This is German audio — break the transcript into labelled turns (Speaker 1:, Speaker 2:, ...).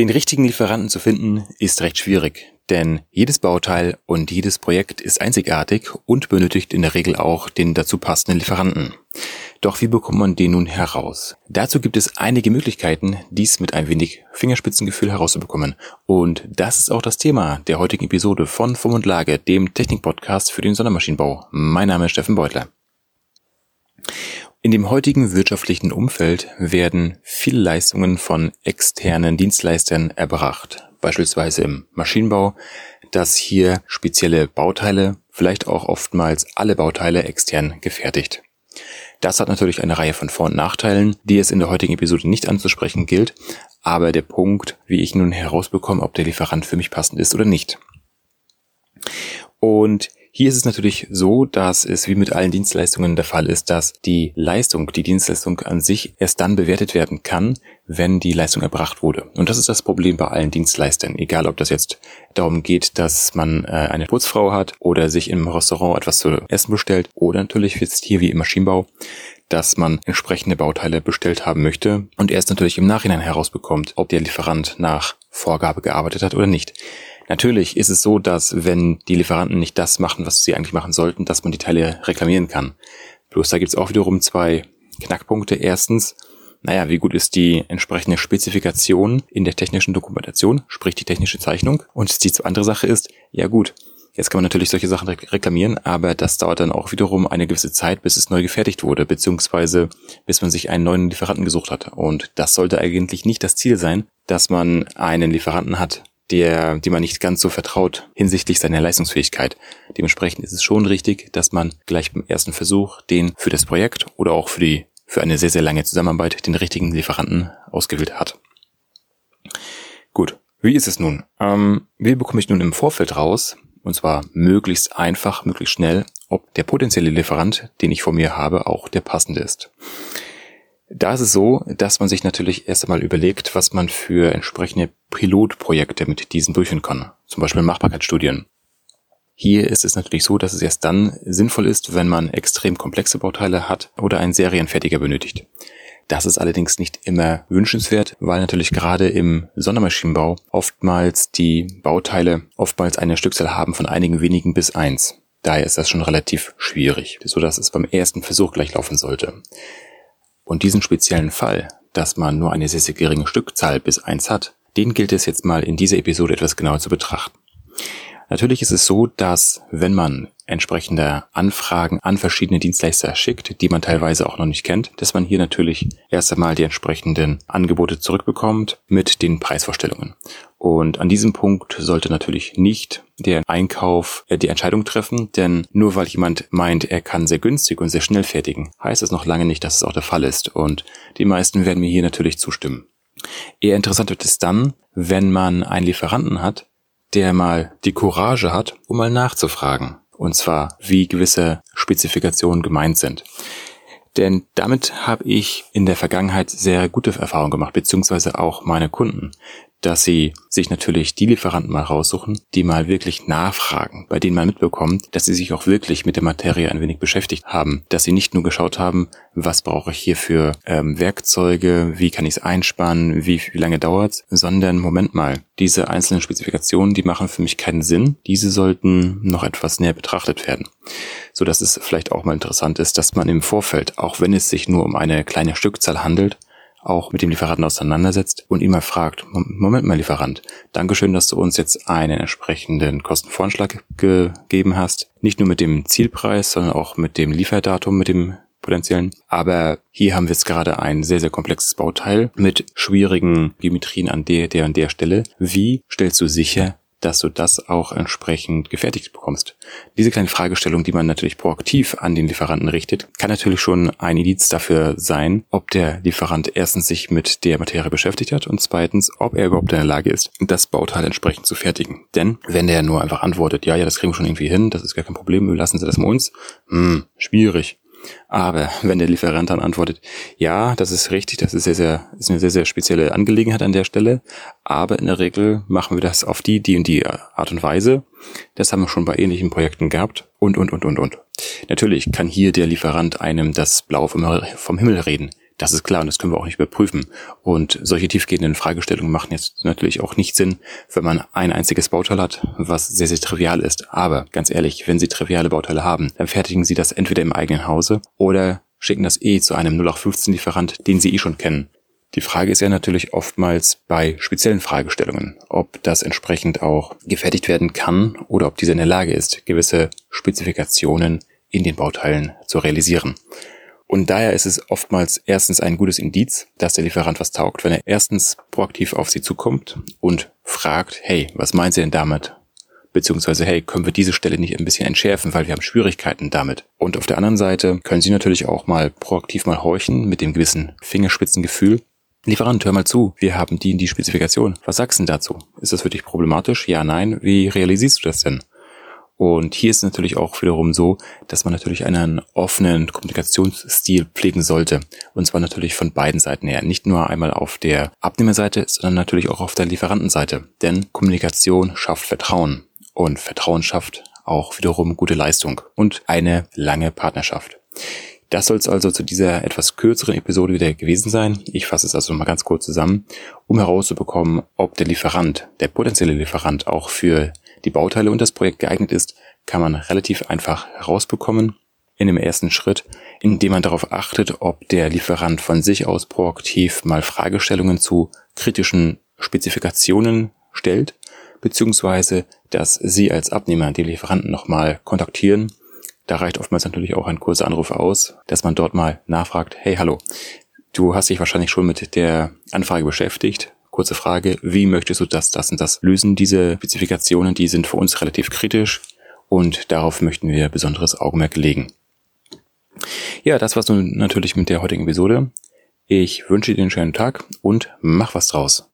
Speaker 1: Den richtigen Lieferanten zu finden ist recht schwierig, denn jedes Bauteil und jedes Projekt ist einzigartig und benötigt in der Regel auch den dazu passenden Lieferanten. Doch wie bekommt man den nun heraus? Dazu gibt es einige Möglichkeiten, dies mit ein wenig Fingerspitzengefühl herauszubekommen. Und das ist auch das Thema der heutigen Episode von Form und Lage, dem Technik-Podcast für den Sondermaschinenbau. Mein Name ist Steffen Beutler. In dem heutigen wirtschaftlichen Umfeld werden viele Leistungen von externen Dienstleistern erbracht, beispielsweise im Maschinenbau, dass hier spezielle Bauteile, vielleicht auch oftmals alle Bauteile extern gefertigt. Das hat natürlich eine Reihe von Vor- und Nachteilen, die es in der heutigen Episode nicht anzusprechen gilt, aber der Punkt, wie ich nun herausbekomme, ob der Lieferant für mich passend ist oder nicht. Und hier ist es natürlich so, dass es wie mit allen Dienstleistungen der Fall ist, dass die Leistung, die Dienstleistung an sich erst dann bewertet werden kann, wenn die Leistung erbracht wurde. Und das ist das Problem bei allen Dienstleistern, egal ob das jetzt darum geht, dass man äh, eine Putzfrau hat oder sich im Restaurant etwas zu essen bestellt oder natürlich jetzt hier wie im Maschinenbau, dass man entsprechende Bauteile bestellt haben möchte und erst natürlich im Nachhinein herausbekommt, ob der Lieferant nach Vorgabe gearbeitet hat oder nicht. Natürlich ist es so, dass wenn die Lieferanten nicht das machen, was sie eigentlich machen sollten, dass man die Teile reklamieren kann. Bloß da gibt es auch wiederum zwei Knackpunkte. Erstens, naja, wie gut ist die entsprechende Spezifikation in der technischen Dokumentation, sprich die technische Zeichnung. Und die andere Sache ist, ja gut, jetzt kann man natürlich solche Sachen reklamieren, aber das dauert dann auch wiederum eine gewisse Zeit, bis es neu gefertigt wurde, beziehungsweise bis man sich einen neuen Lieferanten gesucht hat. Und das sollte eigentlich nicht das Ziel sein, dass man einen Lieferanten hat, der, die man nicht ganz so vertraut hinsichtlich seiner Leistungsfähigkeit. Dementsprechend ist es schon richtig, dass man gleich beim ersten Versuch den für das Projekt oder auch für die, für eine sehr, sehr lange Zusammenarbeit den richtigen Lieferanten ausgewählt hat. Gut. Wie ist es nun? Ähm, wie bekomme ich nun im Vorfeld raus, und zwar möglichst einfach, möglichst schnell, ob der potenzielle Lieferant, den ich vor mir habe, auch der passende ist? Da ist es so, dass man sich natürlich erst einmal überlegt, was man für entsprechende Pilotprojekte mit diesen durchführen kann. Zum Beispiel Machbarkeitsstudien. Hier ist es natürlich so, dass es erst dann sinnvoll ist, wenn man extrem komplexe Bauteile hat oder einen Serienfertiger benötigt. Das ist allerdings nicht immer wünschenswert, weil natürlich gerade im Sondermaschinenbau oftmals die Bauteile oftmals eine Stückzahl haben von einigen wenigen bis eins. Daher ist das schon relativ schwierig, so dass es beim ersten Versuch gleich laufen sollte. Und diesen speziellen Fall, dass man nur eine sehr, sehr geringe Stückzahl bis eins hat, den gilt es jetzt mal in dieser Episode etwas genauer zu betrachten. Natürlich ist es so, dass wenn man entsprechende Anfragen an verschiedene Dienstleister schickt, die man teilweise auch noch nicht kennt, dass man hier natürlich erst einmal die entsprechenden Angebote zurückbekommt mit den Preisvorstellungen. Und an diesem Punkt sollte natürlich nicht der Einkauf äh, die Entscheidung treffen, denn nur weil jemand meint, er kann sehr günstig und sehr schnell fertigen, heißt es noch lange nicht, dass es auch der Fall ist. Und die meisten werden mir hier natürlich zustimmen. Eher interessant wird es dann, wenn man einen Lieferanten hat, der mal die Courage hat, um mal nachzufragen. Und zwar, wie gewisse Spezifikationen gemeint sind. Denn damit habe ich in der Vergangenheit sehr gute Erfahrungen gemacht, beziehungsweise auch meine Kunden dass sie sich natürlich die Lieferanten mal raussuchen, die mal wirklich nachfragen, bei denen man mitbekommt, dass sie sich auch wirklich mit der Materie ein wenig beschäftigt haben, dass sie nicht nur geschaut haben, was brauche ich hier für ähm, Werkzeuge, wie kann ich es einspannen, wie, wie lange dauert's, sondern Moment mal, diese einzelnen Spezifikationen, die machen für mich keinen Sinn, diese sollten noch etwas näher betrachtet werden, so dass es vielleicht auch mal interessant ist, dass man im Vorfeld, auch wenn es sich nur um eine kleine Stückzahl handelt, auch mit dem Lieferanten auseinandersetzt und ihn mal fragt, Moment mal Lieferant, Dankeschön, dass du uns jetzt einen entsprechenden Kostenvoranschlag gegeben hast. Nicht nur mit dem Zielpreis, sondern auch mit dem Lieferdatum, mit dem potenziellen. Aber hier haben wir jetzt gerade ein sehr, sehr komplexes Bauteil mit schwierigen Geometrien an der, der und der Stelle. Wie stellst du sicher, dass du das auch entsprechend gefertigt bekommst. Diese kleine Fragestellung, die man natürlich proaktiv an den Lieferanten richtet, kann natürlich schon ein Indiz dafür sein, ob der Lieferant erstens sich mit der Materie beschäftigt hat und zweitens, ob er überhaupt in der Lage ist, das Bauteil entsprechend zu fertigen. Denn wenn der nur einfach antwortet, ja, ja, das kriegen wir schon irgendwie hin, das ist gar kein Problem, lassen Sie das mal uns, hm, schwierig. Aber wenn der Lieferant dann antwortet, ja, das ist richtig, das ist sehr, sehr, ist eine sehr, sehr spezielle Angelegenheit an der Stelle, aber in der Regel machen wir das auf die, die und die Art und Weise. Das haben wir schon bei ähnlichen Projekten gehabt und, und, und, und, und. Natürlich kann hier der Lieferant einem das Blau vom, vom Himmel reden. Das ist klar und das können wir auch nicht überprüfen. Und solche tiefgehenden Fragestellungen machen jetzt natürlich auch nicht Sinn, wenn man ein einziges Bauteil hat, was sehr, sehr trivial ist. Aber ganz ehrlich, wenn Sie triviale Bauteile haben, dann fertigen Sie das entweder im eigenen Hause oder schicken das eh zu einem 0815-Lieferant, den Sie eh schon kennen. Die Frage ist ja natürlich oftmals bei speziellen Fragestellungen, ob das entsprechend auch gefertigt werden kann oder ob diese in der Lage ist, gewisse Spezifikationen in den Bauteilen zu realisieren. Und daher ist es oftmals erstens ein gutes Indiz, dass der Lieferant was taugt, wenn er erstens proaktiv auf Sie zukommt und fragt, hey, was meinen Sie denn damit? Beziehungsweise, hey, können wir diese Stelle nicht ein bisschen entschärfen, weil wir haben Schwierigkeiten damit. Und auf der anderen Seite können Sie natürlich auch mal proaktiv mal horchen mit dem gewissen Fingerspitzengefühl. Lieferant, hör mal zu, wir haben die in die Spezifikation. Was sagst du denn dazu? Ist das für dich problematisch? Ja, nein. Wie realisierst du das denn? Und hier ist natürlich auch wiederum so, dass man natürlich einen offenen Kommunikationsstil pflegen sollte. Und zwar natürlich von beiden Seiten her. Nicht nur einmal auf der Abnehmerseite, sondern natürlich auch auf der Lieferantenseite. Denn Kommunikation schafft Vertrauen. Und Vertrauen schafft auch wiederum gute Leistung und eine lange Partnerschaft. Das soll es also zu dieser etwas kürzeren Episode wieder gewesen sein. Ich fasse es also mal ganz kurz zusammen, um herauszubekommen, ob der Lieferant, der potenzielle Lieferant auch für die Bauteile und das Projekt geeignet ist, kann man relativ einfach herausbekommen in dem ersten Schritt, indem man darauf achtet, ob der Lieferant von sich aus proaktiv mal Fragestellungen zu kritischen Spezifikationen stellt, beziehungsweise dass Sie als Abnehmer die Lieferanten nochmal kontaktieren. Da reicht oftmals natürlich auch ein kurzer Anruf aus, dass man dort mal nachfragt, hey, hallo, du hast dich wahrscheinlich schon mit der Anfrage beschäftigt, Kurze Frage, wie möchtest du das, das und das lösen? Diese Spezifikationen, die sind für uns relativ kritisch und darauf möchten wir besonderes Augenmerk legen. Ja, das war's nun natürlich mit der heutigen Episode. Ich wünsche dir einen schönen Tag und mach was draus.